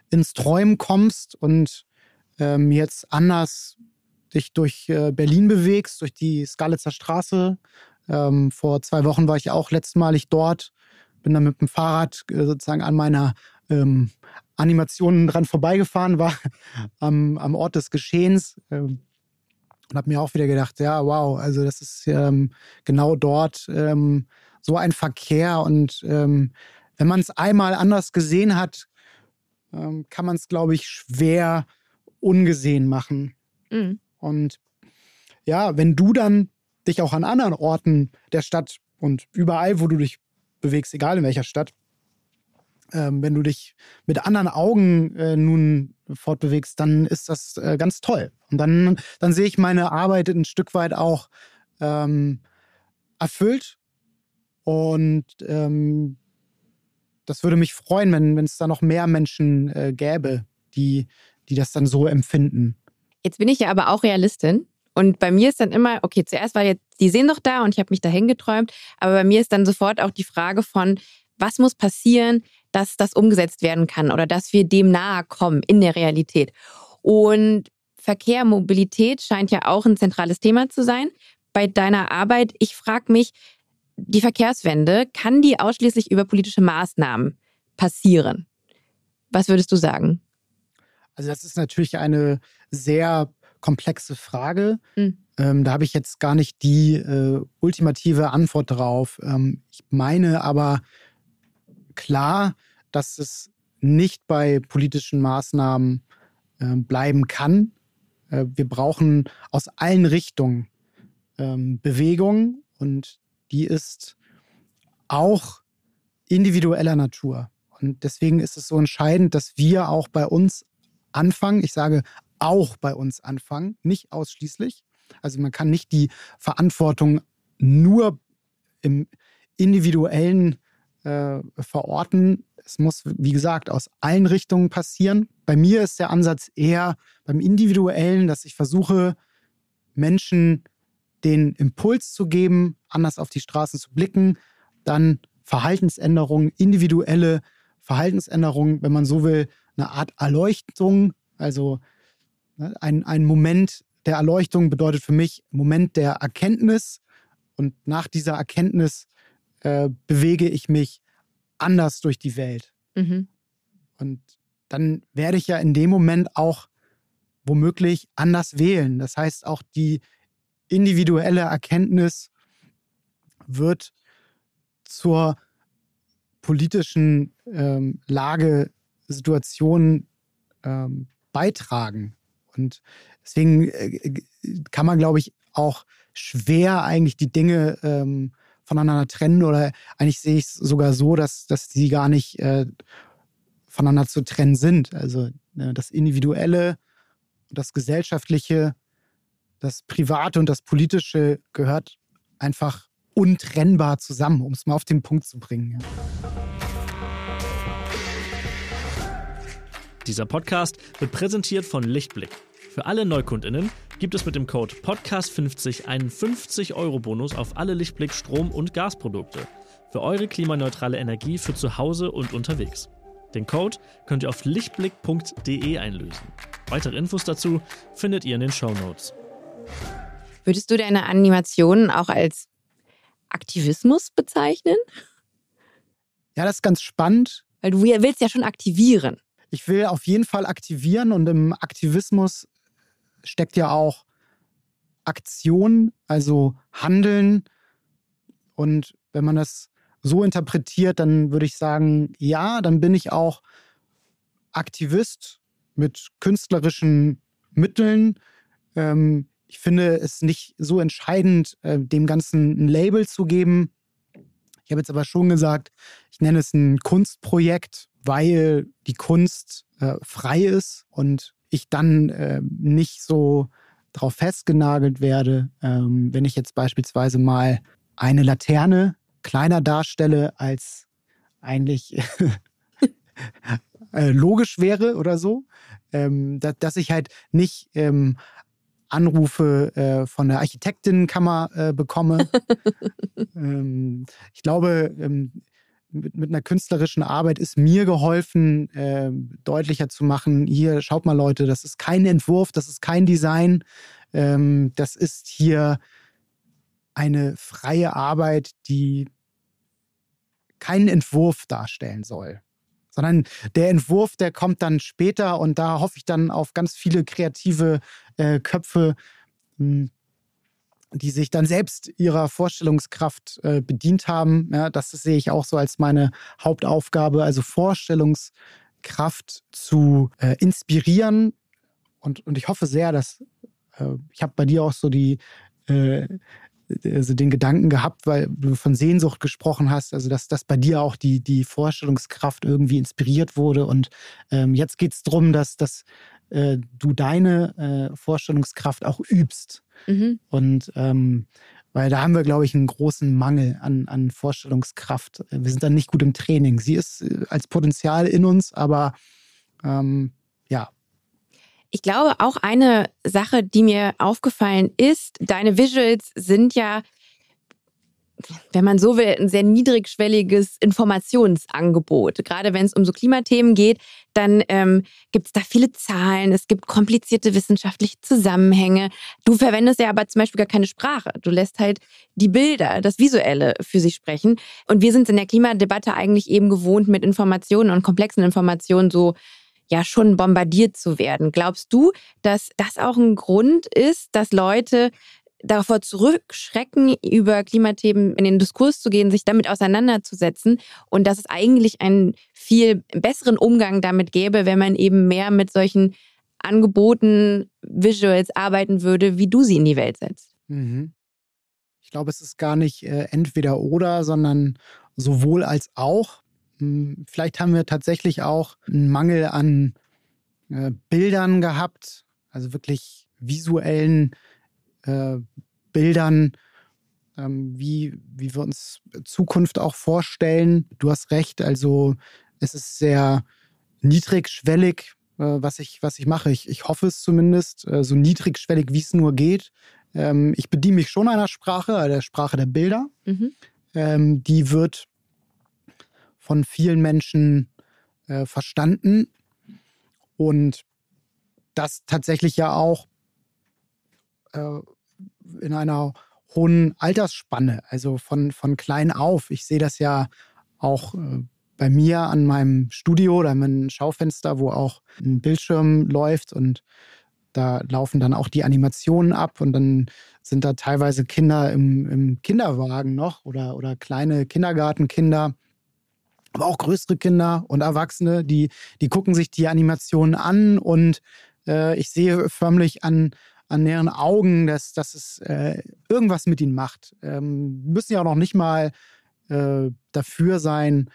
ins Träumen kommst und ähm, jetzt anders dich durch äh, Berlin bewegst, durch die Skalitzer Straße. Ähm, vor zwei Wochen war ich auch letztmalig dort, bin dann mit dem Fahrrad äh, sozusagen an meiner ähm, Animation dran vorbeigefahren, war am, am Ort des Geschehens ähm, und habe mir auch wieder gedacht, ja, wow, also das ist ähm, genau dort ähm, so ein Verkehr und ähm, wenn man es einmal anders gesehen hat, kann man es, glaube ich, schwer ungesehen machen. Mhm. Und ja, wenn du dann dich auch an anderen Orten der Stadt und überall, wo du dich bewegst, egal in welcher Stadt, ähm, wenn du dich mit anderen Augen äh, nun fortbewegst, dann ist das äh, ganz toll. Und dann, dann sehe ich meine Arbeit ein Stück weit auch ähm, erfüllt. Und ähm, das würde mich freuen, wenn es da noch mehr Menschen äh, gäbe, die, die das dann so empfinden. Jetzt bin ich ja aber auch Realistin. Und bei mir ist dann immer, okay, zuerst war jetzt die sehen doch da und ich habe mich dahin geträumt, aber bei mir ist dann sofort auch die Frage von, was muss passieren, dass das umgesetzt werden kann oder dass wir dem nahe kommen in der Realität. Und Verkehr, Mobilität scheint ja auch ein zentrales Thema zu sein bei deiner Arbeit. Ich frage mich, die Verkehrswende, kann die ausschließlich über politische Maßnahmen passieren? Was würdest du sagen? Also das ist natürlich eine sehr komplexe Frage. Mhm. Ähm, da habe ich jetzt gar nicht die äh, ultimative Antwort drauf. Ähm, ich meine aber klar, dass es nicht bei politischen Maßnahmen äh, bleiben kann. Äh, wir brauchen aus allen Richtungen ähm, Bewegung und die ist auch individueller Natur. Und deswegen ist es so entscheidend, dass wir auch bei uns anfangen. Ich sage auch bei uns anfangen, nicht ausschließlich. Also man kann nicht die Verantwortung nur im individuellen äh, verorten. Es muss, wie gesagt, aus allen Richtungen passieren. Bei mir ist der Ansatz eher beim individuellen, dass ich versuche, Menschen den Impuls zu geben, anders auf die Straßen zu blicken, dann Verhaltensänderungen, individuelle Verhaltensänderungen, wenn man so will, eine Art Erleuchtung, also ne, ein, ein Moment der Erleuchtung bedeutet für mich Moment der Erkenntnis und nach dieser Erkenntnis äh, bewege ich mich anders durch die Welt. Mhm. Und dann werde ich ja in dem Moment auch womöglich anders wählen. Das heißt, auch die individuelle Erkenntnis wird zur politischen ähm, Lage, Situation ähm, beitragen. Und deswegen äh, kann man, glaube ich, auch schwer eigentlich die Dinge ähm, voneinander trennen oder eigentlich sehe ich es sogar so, dass, dass sie gar nicht äh, voneinander zu trennen sind. Also äh, das Individuelle, das Gesellschaftliche, das Private und das Politische gehört einfach untrennbar zusammen, um es mal auf den Punkt zu bringen. Ja. Dieser Podcast wird präsentiert von Lichtblick. Für alle NeukundInnen gibt es mit dem Code Podcast50 einen 50-Euro-Bonus auf alle Lichtblick Strom- und Gasprodukte. Für eure klimaneutrale Energie für zu Hause und unterwegs. Den Code könnt ihr auf lichtblick.de einlösen. Weitere Infos dazu findet ihr in den Show Notes. Würdest du deine Animationen auch als Aktivismus bezeichnen? Ja, das ist ganz spannend. Weil du willst ja schon aktivieren ich will auf jeden Fall aktivieren und im Aktivismus steckt ja auch Aktion, also Handeln. Und wenn man das so interpretiert, dann würde ich sagen, ja, dann bin ich auch Aktivist mit künstlerischen Mitteln. Ähm, ich finde es nicht so entscheidend, äh, dem Ganzen ein Label zu geben. Ich habe jetzt aber schon gesagt, ich nenne es ein Kunstprojekt, weil die Kunst äh, frei ist und ich dann äh, nicht so drauf festgenagelt werde, ähm, wenn ich jetzt beispielsweise mal eine Laterne kleiner darstelle, als eigentlich äh, logisch wäre oder so, ähm, dass, dass, ich halt nicht ähm, Anrufe äh, von der Architektinnenkammer äh, bekomme. ähm, ich glaube, ähm, mit, mit einer künstlerischen Arbeit ist mir geholfen, äh, deutlicher zu machen, hier, schaut mal Leute, das ist kein Entwurf, das ist kein Design, ähm, das ist hier eine freie Arbeit, die keinen Entwurf darstellen soll. Sondern der Entwurf, der kommt dann später und da hoffe ich dann auf ganz viele kreative äh, Köpfe, hm, die sich dann selbst ihrer Vorstellungskraft äh, bedient haben. Ja, das sehe ich auch so als meine Hauptaufgabe, also Vorstellungskraft zu äh, inspirieren. Und, und ich hoffe sehr, dass äh, ich habe bei dir auch so die äh, also den Gedanken gehabt, weil du von Sehnsucht gesprochen hast, also dass, dass bei dir auch die, die Vorstellungskraft irgendwie inspiriert wurde. Und ähm, jetzt geht es darum, dass, dass äh, du deine äh, Vorstellungskraft auch übst. Mhm. Und ähm, weil da haben wir, glaube ich, einen großen Mangel an, an Vorstellungskraft. Wir sind dann nicht gut im Training. Sie ist äh, als Potenzial in uns, aber ähm, ja. Ich glaube, auch eine Sache, die mir aufgefallen ist, deine Visuals sind ja wenn man so will, ein sehr niedrigschwelliges Informationsangebot. Gerade wenn es um so Klimathemen geht, dann ähm, gibt es da viele Zahlen, es gibt komplizierte wissenschaftliche Zusammenhänge. Du verwendest ja aber zum Beispiel gar keine Sprache. Du lässt halt die Bilder, das Visuelle für sich sprechen. Und wir sind in der Klimadebatte eigentlich eben gewohnt, mit Informationen und komplexen Informationen so ja schon bombardiert zu werden. Glaubst du, dass das auch ein Grund ist, dass Leute davor zurückschrecken, über Klimathemen in den Diskurs zu gehen, sich damit auseinanderzusetzen und dass es eigentlich einen viel besseren Umgang damit gäbe, wenn man eben mehr mit solchen Angeboten, Visuals arbeiten würde, wie du sie in die Welt setzt. Mhm. Ich glaube, es ist gar nicht äh, entweder oder, sondern sowohl als auch. Hm, vielleicht haben wir tatsächlich auch einen Mangel an äh, Bildern gehabt, also wirklich visuellen äh, Bildern, ähm, wie, wie wir uns Zukunft auch vorstellen. Du hast recht, also es ist sehr niedrigschwellig, äh, was, ich, was ich mache. Ich, ich hoffe es zumindest, äh, so niedrigschwellig, wie es nur geht. Ähm, ich bediene mich schon einer Sprache, der Sprache der Bilder. Mhm. Ähm, die wird von vielen Menschen äh, verstanden und das tatsächlich ja auch äh, in einer hohen Altersspanne, also von, von klein auf. Ich sehe das ja auch äh, bei mir an meinem Studio oder meinem Schaufenster, wo auch ein Bildschirm läuft und da laufen dann auch die Animationen ab und dann sind da teilweise Kinder im, im Kinderwagen noch oder, oder kleine Kindergartenkinder, aber auch größere Kinder und Erwachsene, die, die gucken sich die Animationen an und äh, ich sehe förmlich an, an deren Augen, dass, dass es äh, irgendwas mit ihnen macht. Ähm, müssen ja auch noch nicht mal äh, dafür sein,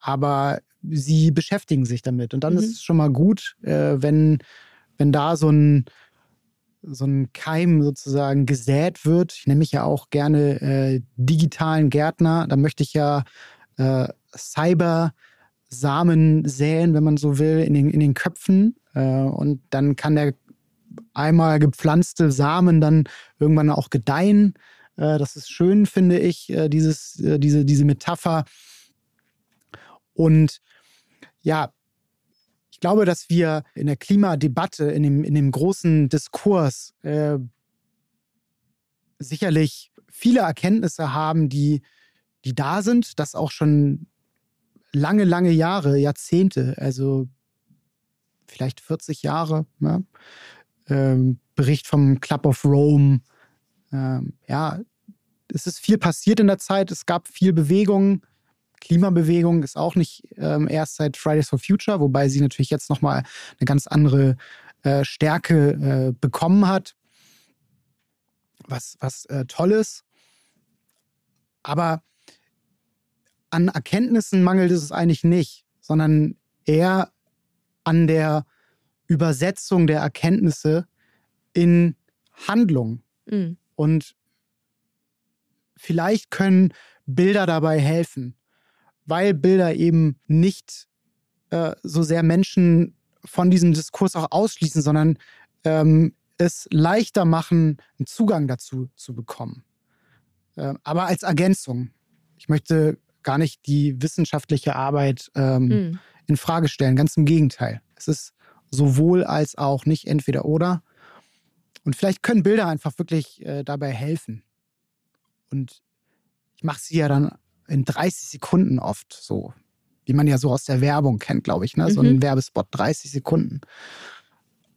aber sie beschäftigen sich damit. Und dann mhm. ist es schon mal gut, äh, wenn, wenn da so ein, so ein Keim sozusagen gesät wird. Ich nenne mich ja auch gerne äh, digitalen Gärtner. Da möchte ich ja äh, Cyber Samen säen, wenn man so will, in den, in den Köpfen. Äh, und dann kann der einmal gepflanzte Samen dann irgendwann auch gedeihen. Äh, das ist schön, finde ich, äh, dieses, äh, diese, diese Metapher. Und ja, ich glaube, dass wir in der Klimadebatte, in dem, in dem großen Diskurs äh, sicherlich viele Erkenntnisse haben, die, die da sind, das auch schon lange, lange Jahre, Jahrzehnte, also vielleicht 40 Jahre. Ja ähm, Bericht vom Club of Rome. Ähm, ja, es ist viel passiert in der Zeit. Es gab viel Bewegung. Klimabewegung ist auch nicht ähm, erst seit Fridays for Future, wobei sie natürlich jetzt nochmal eine ganz andere äh, Stärke äh, bekommen hat. Was, was äh, toll ist. Aber an Erkenntnissen mangelt es eigentlich nicht, sondern eher an der Übersetzung der Erkenntnisse in Handlung. Mhm. Und vielleicht können Bilder dabei helfen, weil Bilder eben nicht äh, so sehr Menschen von diesem Diskurs auch ausschließen, sondern ähm, es leichter machen, einen Zugang dazu zu bekommen. Äh, aber als Ergänzung. Ich möchte gar nicht die wissenschaftliche Arbeit ähm, mhm. in Frage stellen. Ganz im Gegenteil. Es ist sowohl als auch, nicht entweder oder. Und vielleicht können Bilder einfach wirklich äh, dabei helfen. Und ich mache sie ja dann in 30 Sekunden oft so, wie man ja so aus der Werbung kennt, glaube ich. Ne? So ein mhm. Werbespot, 30 Sekunden.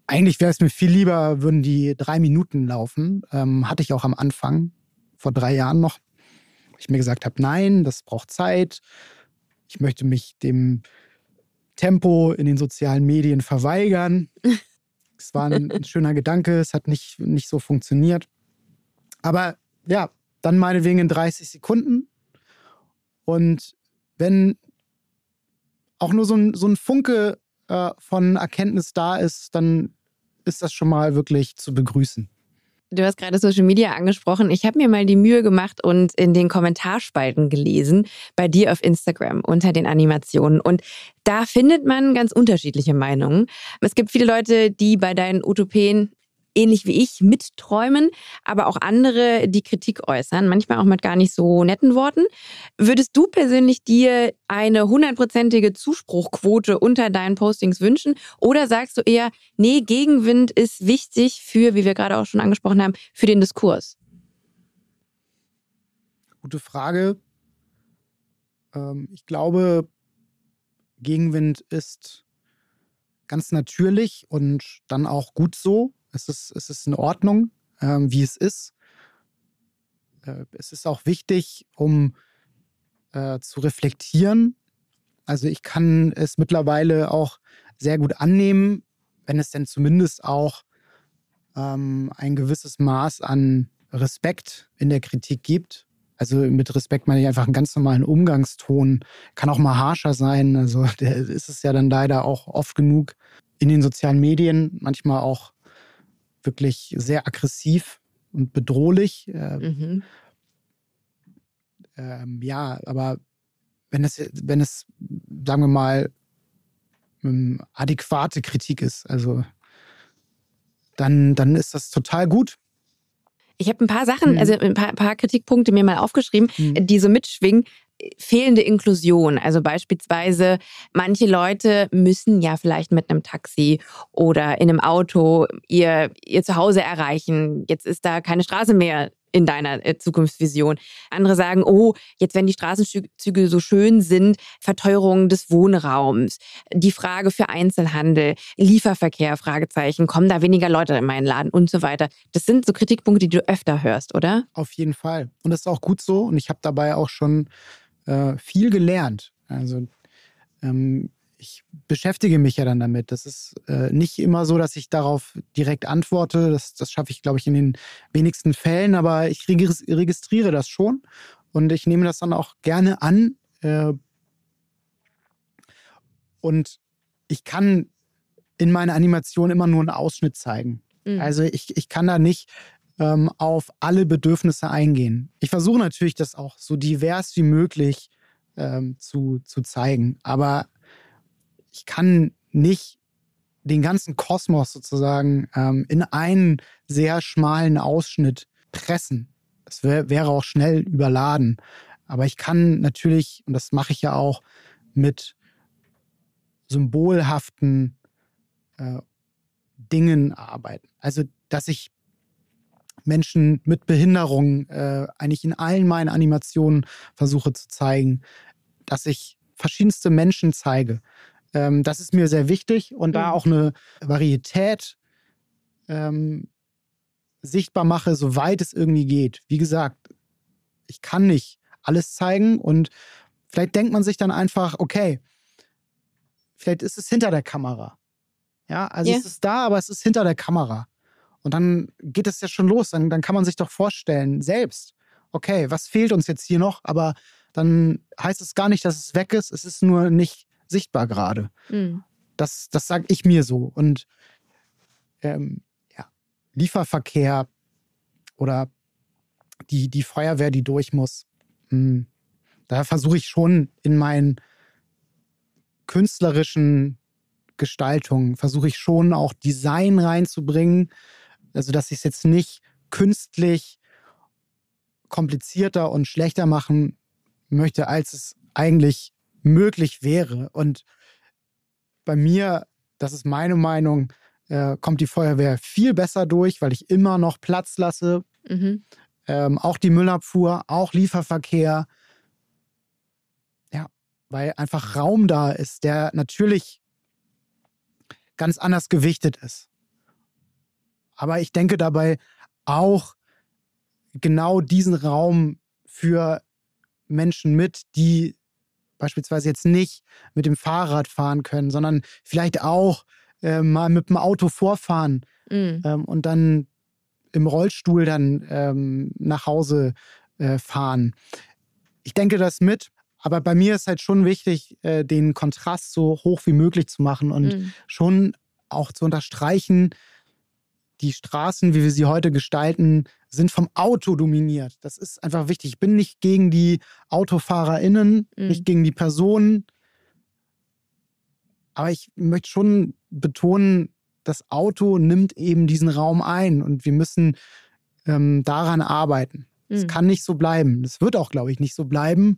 Eigentlich wäre es mir viel lieber, würden die drei Minuten laufen. Ähm, hatte ich auch am Anfang, vor drei Jahren noch. Ich mir gesagt habe, nein, das braucht Zeit. Ich möchte mich dem Tempo in den sozialen Medien verweigern. Es war ein, ein schöner Gedanke, es hat nicht, nicht so funktioniert. Aber ja, dann meinetwegen in 30 Sekunden. Und wenn auch nur so ein, so ein Funke äh, von Erkenntnis da ist, dann ist das schon mal wirklich zu begrüßen. Du hast gerade Social Media angesprochen. Ich habe mir mal die Mühe gemacht und in den Kommentarspalten gelesen, bei dir auf Instagram unter den Animationen. Und da findet man ganz unterschiedliche Meinungen. Es gibt viele Leute, die bei deinen Utopien ähnlich wie ich mitträumen, aber auch andere, die Kritik äußern, manchmal auch mit gar nicht so netten Worten. Würdest du persönlich dir eine hundertprozentige Zuspruchquote unter deinen Postings wünschen oder sagst du eher, nee, Gegenwind ist wichtig für, wie wir gerade auch schon angesprochen haben, für den Diskurs? Gute Frage. Ähm, ich glaube, Gegenwind ist ganz natürlich und dann auch gut so. Es ist, es ist in Ordnung, ähm, wie es ist. Äh, es ist auch wichtig, um äh, zu reflektieren. Also ich kann es mittlerweile auch sehr gut annehmen, wenn es denn zumindest auch ähm, ein gewisses Maß an Respekt in der Kritik gibt. Also mit Respekt meine ich einfach einen ganz normalen Umgangston. Kann auch mal harscher sein. Also der ist es ja dann leider auch oft genug in den sozialen Medien, manchmal auch wirklich sehr aggressiv und bedrohlich. Ähm, mhm. Ähm, ja, aber wenn es, wenn es, sagen wir mal, ähm, adäquate Kritik ist, also dann, dann ist das total gut. Ich habe ein paar Sachen, mhm. also ein paar, paar, Kritikpunkte mir mal aufgeschrieben, mhm. die so mitschwingen. Fehlende Inklusion. Also beispielsweise, manche Leute müssen ja vielleicht mit einem Taxi oder in einem Auto ihr, ihr Zuhause erreichen. Jetzt ist da keine Straße mehr in deiner äh, Zukunftsvision. Andere sagen, oh, jetzt wenn die Straßenzüge so schön sind, Verteuerung des Wohnraums, die Frage für Einzelhandel, Lieferverkehr, Fragezeichen, kommen da weniger Leute in meinen Laden und so weiter. Das sind so Kritikpunkte, die du öfter hörst, oder? Auf jeden Fall. Und das ist auch gut so. Und ich habe dabei auch schon äh, viel gelernt. Also ähm, ich beschäftige mich ja dann damit. Das ist äh, nicht immer so, dass ich darauf direkt antworte. Das, das schaffe ich, glaube ich, in den wenigsten Fällen, aber ich registriere das schon und ich nehme das dann auch gerne an. Äh, und ich kann in meiner Animation immer nur einen Ausschnitt zeigen. Mhm. Also ich, ich kann da nicht ähm, auf alle Bedürfnisse eingehen. Ich versuche natürlich, das auch so divers wie möglich ähm, zu, zu zeigen. Aber ich kann nicht den ganzen Kosmos sozusagen ähm, in einen sehr schmalen Ausschnitt pressen. Das wär, wäre auch schnell überladen. Aber ich kann natürlich, und das mache ich ja auch, mit symbolhaften äh, Dingen arbeiten. Also, dass ich Menschen mit Behinderung äh, eigentlich in allen meinen Animationen versuche zu zeigen, dass ich verschiedenste Menschen zeige, ähm, das ist mir sehr wichtig und mhm. da auch eine Varietät ähm, sichtbar mache, soweit es irgendwie geht. Wie gesagt, ich kann nicht alles zeigen und vielleicht denkt man sich dann einfach, okay, vielleicht ist es hinter der Kamera. Ja, also yeah. es ist da, aber es ist hinter der Kamera. Und dann geht es ja schon los. Dann, dann kann man sich doch vorstellen, selbst, okay, was fehlt uns jetzt hier noch? Aber dann heißt es gar nicht, dass es weg ist. Es ist nur nicht sichtbar gerade. Mhm. Das, das sage ich mir so. Und ähm, ja, Lieferverkehr oder die, die Feuerwehr, die durch muss, mh, hm, da versuche ich schon in meinen künstlerischen Gestaltungen, versuche ich schon auch Design reinzubringen. Also, dass ich es jetzt nicht künstlich komplizierter und schlechter machen möchte, als es eigentlich möglich wäre. Und bei mir, das ist meine Meinung, äh, kommt die Feuerwehr viel besser durch, weil ich immer noch Platz lasse. Mhm. Ähm, auch die Müllabfuhr, auch Lieferverkehr. Ja, weil einfach Raum da ist, der natürlich ganz anders gewichtet ist. Aber ich denke dabei auch genau diesen Raum für Menschen mit, die beispielsweise jetzt nicht mit dem Fahrrad fahren können, sondern vielleicht auch äh, mal mit dem Auto vorfahren mhm. ähm, und dann im Rollstuhl dann ähm, nach Hause äh, fahren. Ich denke das mit, aber bei mir ist halt schon wichtig, äh, den Kontrast so hoch wie möglich zu machen und mhm. schon auch zu unterstreichen, die Straßen, wie wir sie heute gestalten, sind vom Auto dominiert. Das ist einfach wichtig. Ich bin nicht gegen die AutofahrerInnen, mhm. nicht gegen die Personen. Aber ich möchte schon betonen, das Auto nimmt eben diesen Raum ein und wir müssen ähm, daran arbeiten. Es mhm. kann nicht so bleiben. Es wird auch, glaube ich, nicht so bleiben.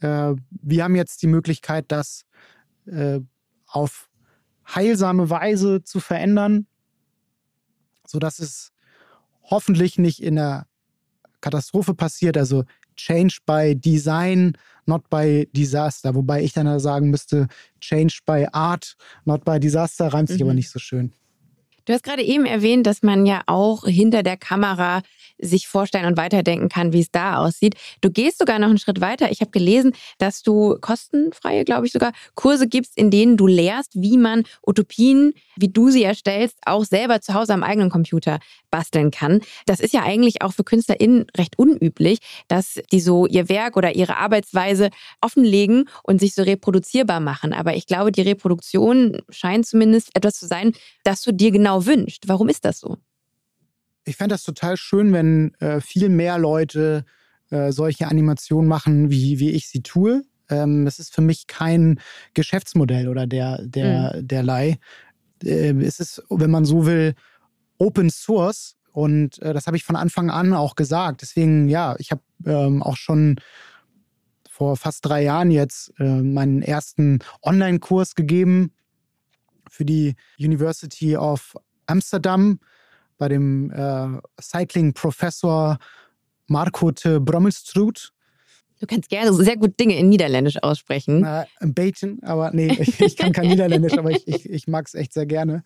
Äh, wir haben jetzt die Möglichkeit, das äh, auf heilsame Weise zu verändern, sodass es hoffentlich nicht in der Katastrophe passiert. Also Change by Design, not by Disaster. Wobei ich dann sagen müsste, Change by Art, not by Disaster, reimt sich mhm. aber nicht so schön. Du hast gerade eben erwähnt, dass man ja auch hinter der Kamera sich vorstellen und weiterdenken kann, wie es da aussieht. Du gehst sogar noch einen Schritt weiter. Ich habe gelesen, dass du kostenfreie, glaube ich sogar, Kurse gibst, in denen du lehrst, wie man Utopien, wie du sie erstellst, auch selber zu Hause am eigenen Computer basteln kann. Das ist ja eigentlich auch für KünstlerInnen recht unüblich, dass die so ihr Werk oder ihre Arbeitsweise offenlegen und sich so reproduzierbar machen. Aber ich glaube, die Reproduktion scheint zumindest etwas zu sein, das du dir genau wünscht. Warum ist das so? ich fände das total schön, wenn äh, viel mehr Leute äh, solche Animationen machen, wie, wie ich sie tue. Ähm, das ist für mich kein Geschäftsmodell oder der, der, mhm. derlei. Äh, es ist, wenn man so will, Open Source. Und äh, das habe ich von Anfang an auch gesagt. Deswegen, ja, ich habe ähm, auch schon vor fast drei Jahren jetzt äh, meinen ersten Online-Kurs gegeben für die University of Amsterdam bei dem äh, Cycling-Professor Marco de Brommelstrud. Du kannst gerne sehr gut Dinge in Niederländisch aussprechen. Äh, ein Bätchen, aber nee, ich, ich, kann kein Niederländisch, aber ich, ich, ich mag es echt sehr gerne.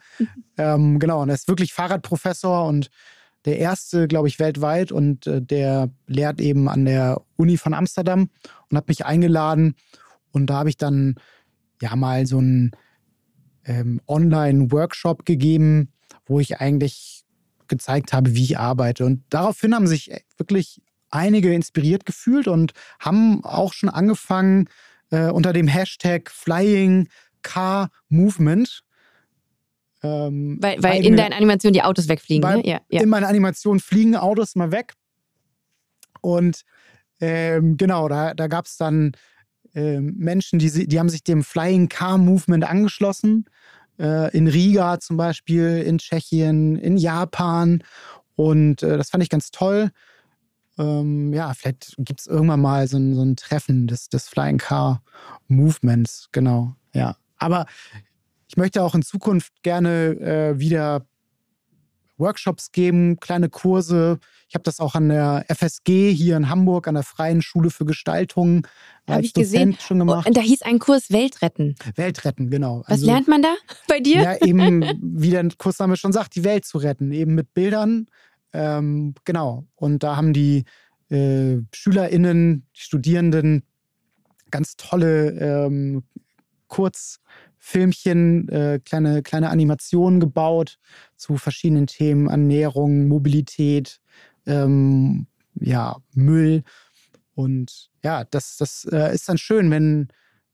Ähm, genau, und er ist wirklich Fahrradprofessor und der erste, glaube ich, weltweit und äh, der lehrt eben an der Uni von Amsterdam und hat mich eingeladen. Und da habe ich dann ja mal so einen ähm, Online-Workshop gegeben, wo ich eigentlich gezeigt habe, wie ich arbeite. Und daraufhin haben sich wirklich einige inspiriert gefühlt und haben auch schon angefangen äh, unter dem Hashtag Flying Car Movement. Ähm, weil, weil in deinen Animationen die Autos wegfliegen, ne? Ja, ja. In meiner Animation fliegen Autos mal weg. Und ähm, genau, da, da gab es dann ähm, Menschen, die, die haben sich dem Flying Car Movement angeschlossen äh, in Riga zum Beispiel, in Tschechien, in Japan. Und äh, das fand ich ganz toll. Ähm, ja, vielleicht gibt es irgendwann mal so ein, so ein Treffen des, des Flying Car Movements, genau. Ja. Aber ich möchte auch in Zukunft gerne äh, wieder Workshops geben, kleine Kurse. Ich habe das auch an der FSG hier in Hamburg, an der Freien Schule für Gestaltung habe ich gesehen. schon gemacht. Und da hieß ein Kurs Weltretten. Weltretten, genau. Was also, lernt man da bei dir? Ja, eben, wie der Kursname schon sagt, die Welt zu retten, eben mit Bildern. Ähm, genau. Und da haben die äh, SchülerInnen, die Studierenden ganz tolle ähm, Kurz- Filmchen, äh, kleine, kleine Animationen gebaut zu verschiedenen Themen, Ernährung, Mobilität, ähm, ja, Müll. Und ja, das, das äh, ist dann schön, wenn,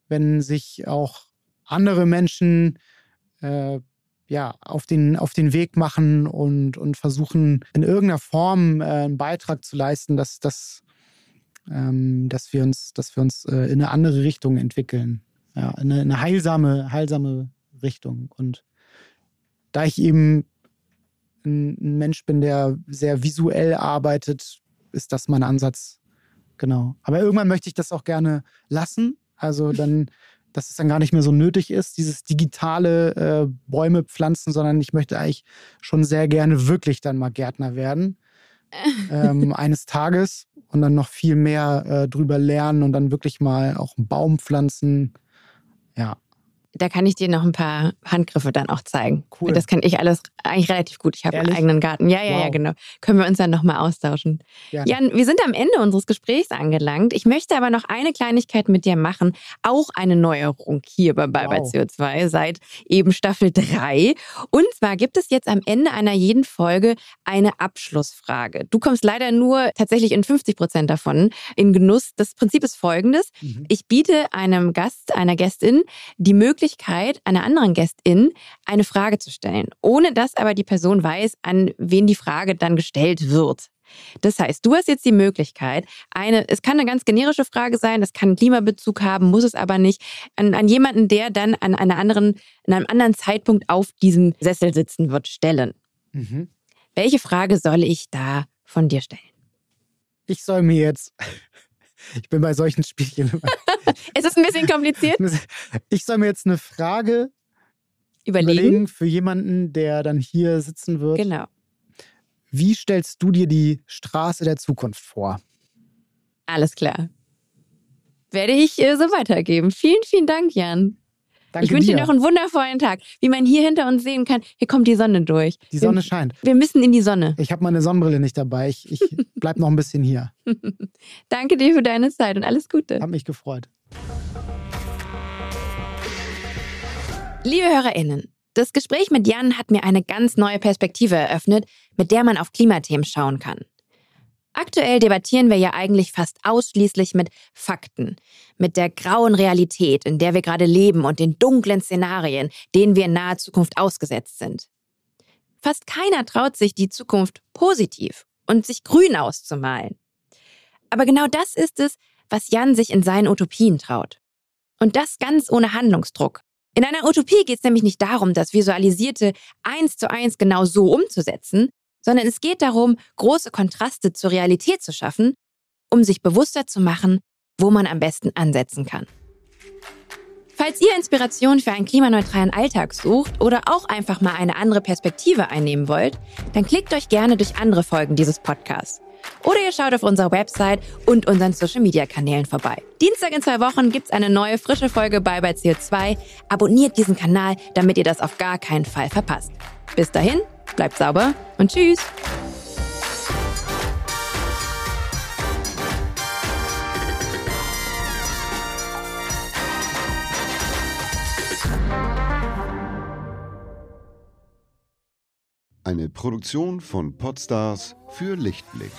wenn sich auch andere Menschen äh, ja, auf, den, auf den Weg machen und, und versuchen, in irgendeiner Form äh, einen Beitrag zu leisten, dass, dass, ähm, dass wir uns, dass wir uns äh, in eine andere Richtung entwickeln ja, eine, eine heilsame, heilsame Richtung. Und da ich eben ein, Mensch bin, der sehr visuell arbeitet, ist das mein Ansatz. Genau. Aber irgendwann möchte ich das auch gerne lassen. Also dann, dass es dann gar nicht mehr so nötig ist, dieses digitale äh, Bäume pflanzen, sondern ich möchte eigentlich schon sehr gerne wirklich dann mal Gärtner werden. ähm, eines Tages und dann noch viel mehr äh, drüber lernen und dann wirklich mal auch einen Baum pflanzen, ja. Da kann ich dir noch ein paar Handgriffe dann auch zeigen. Cool. Das kann ich alles eigentlich relativ gut. Ich habe einen eigenen Garten. Ja, ja, wow. ja, genau. Können wir uns dann nochmal austauschen. Gerne. Jan, wir sind am Ende unseres Gesprächs angelangt. Ich möchte aber noch eine Kleinigkeit mit dir machen. Auch eine Neuerung hier bei Bye wow. CO2 seit eben Staffel 3. Und zwar gibt es jetzt am Ende einer jeden Folge eine Abschlussfrage. Du kommst leider nur tatsächlich in 50 Prozent davon in Genuss. Das Prinzip ist folgendes. Mhm. Ich biete einem Gast, einer Gästin die Möglichkeit, einer anderen Gästin eine Frage zu stellen, ohne dass aber die Person weiß, an wen die Frage dann gestellt wird. Das heißt, du hast jetzt die Möglichkeit, eine, es kann eine ganz generische Frage sein, das kann einen Klimabezug haben, muss es aber nicht, an, an jemanden, der dann an einer anderen, an einem anderen Zeitpunkt auf diesem Sessel sitzen wird, stellen. Mhm. Welche Frage soll ich da von dir stellen? Ich soll mir jetzt. Ich bin bei solchen Spielchen. es ist ein bisschen kompliziert. Ich soll mir jetzt eine Frage überlegen, überlegen für jemanden, der dann hier sitzen wird. Genau. Wie stellst du dir die Straße der Zukunft vor? Alles klar. Werde ich äh, so weitergeben. Vielen, vielen Dank, Jan. Danke ich wünsche dir. noch einen wundervollen Tag. Wie man hier hinter uns sehen kann, hier kommt die Sonne durch. Die Sonne wir, scheint. Wir müssen in die Sonne. Ich habe meine Sonnenbrille nicht dabei. Ich, ich bleib noch ein bisschen hier. Danke dir für deine Zeit und alles Gute. Hab mich gefreut. Liebe HörerInnen, das Gespräch mit Jan hat mir eine ganz neue Perspektive eröffnet, mit der man auf Klimathemen schauen kann. Aktuell debattieren wir ja eigentlich fast ausschließlich mit Fakten, mit der grauen Realität, in der wir gerade leben und den dunklen Szenarien, denen wir in naher Zukunft ausgesetzt sind. Fast keiner traut sich, die Zukunft positiv und sich grün auszumalen. Aber genau das ist es, was Jan sich in seinen Utopien traut. Und das ganz ohne Handlungsdruck. In einer Utopie geht es nämlich nicht darum, das Visualisierte eins zu eins genau so umzusetzen, sondern es geht darum, große Kontraste zur Realität zu schaffen, um sich bewusster zu machen, wo man am besten ansetzen kann. Falls ihr Inspiration für einen klimaneutralen Alltag sucht oder auch einfach mal eine andere Perspektive einnehmen wollt, dann klickt euch gerne durch andere Folgen dieses Podcasts. Oder ihr schaut auf unserer Website und unseren Social-Media-Kanälen vorbei. Dienstag in zwei Wochen gibt's eine neue frische Folge bei bei CO2. Abonniert diesen Kanal, damit ihr das auf gar keinen Fall verpasst. Bis dahin, bleibt sauber und tschüss! Eine Produktion von Podstars für Lichtblick.